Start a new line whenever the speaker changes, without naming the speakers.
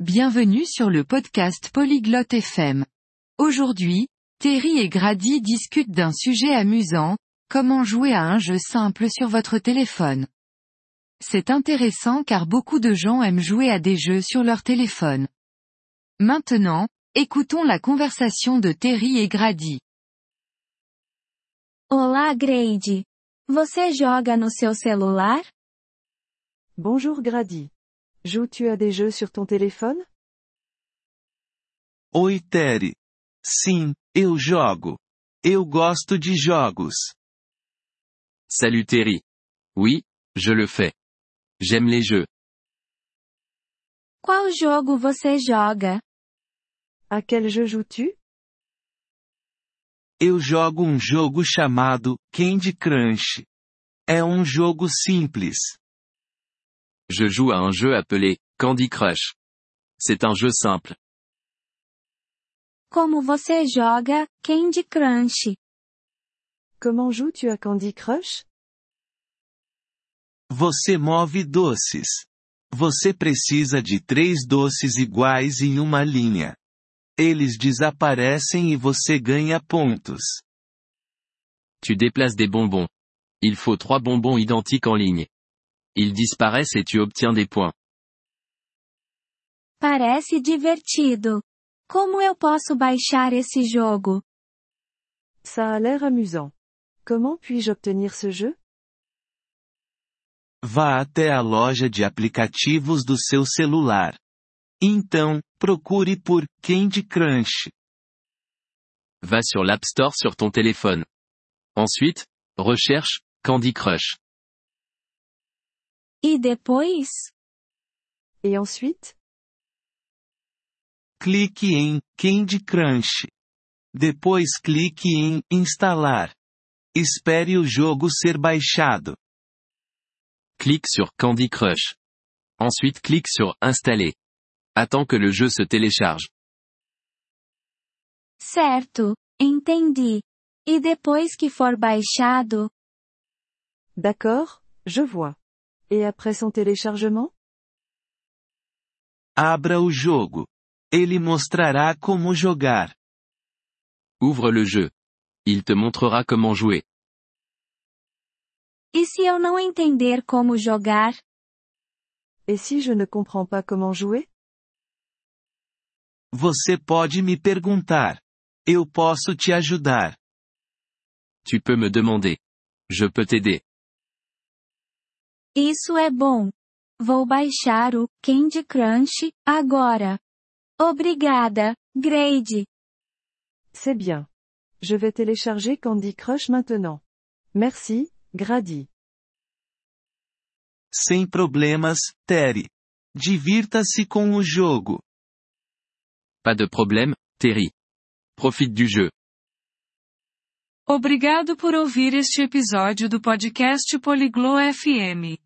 Bienvenue sur le podcast Polyglotte FM. Aujourd'hui, Terry et Grady discutent d'un sujet amusant, comment jouer à un jeu simple sur votre téléphone. C'est intéressant car beaucoup de gens aiment jouer à des jeux sur leur téléphone. Maintenant, écoutons la conversation de Terry et Grady.
Olá, Grady. Você joga no seu celular?
Bonjour Grady. Joues-tu à des jeux sur ton téléphone?
Oi Terry. Sim, eu jogo. Eu gosto de jogos.
Salut Terry. Oui, je le fais. J'aime les jeux.
Qual jogo você joga?
À quel jeu joues-tu?
Eu jogo um jogo chamado Candy Crush. É um jogo simples.
Je joue à un jeu appelé Candy Crush. C'est un jeu simple.
Como você joga Candy Crush?
Comment joues-tu à Candy Crush?
Você move doces. Você precisa de três doces iguais em uma linha. Eles desaparecem e você ganha pontos.
Tu déplaces des bonbons. Il faut trois bonbons identiques en ligne. Ils disparaissent et tu obtiens des points.
Parece divertido. Como eu posso baixar esse jogo?
Ça a l'air amusant. Comment puis-je obtenir ce jeu?
Vá até a loja de aplicativos do seu celular. Então, procure por Candy Crush.
Va sur l'App Store sur ton téléphone. Ensuite, recherche Candy Crush.
E depois?
Et ensuite?
Clique em Candy Crush. Depois clique em Instalar. Espere o jogo ser baixado.
Clique sur Candy Crush. Ensuite clique sur Installer. Attends que le jeu se télécharge.
Certo, entendi. E depois que for baixado?
D'accord, je vois. Et après son téléchargement?
Abra o jogo. Ele mostrará como jogar.
Ouvre le jeu. Il te montrera comment jouer.
E se eu não entender como jogar?
Et si je ne comprends pas comment jouer?
Você pode me perguntar. Eu posso te ajudar.
Tu peux me demander. Je peux t'aider.
Isso é bom. Vou baixar o Candy Crush agora. Obrigada, Grady.
C'est bien. Je vais télécharger Candy Crush maintenant. Merci, Grady.
Sem problemas, Terry. Divirta-se com o jogo.
Pas de problème, Terry. Profite du jeu.
Obrigado por ouvir este episódio do podcast Poliglo FM.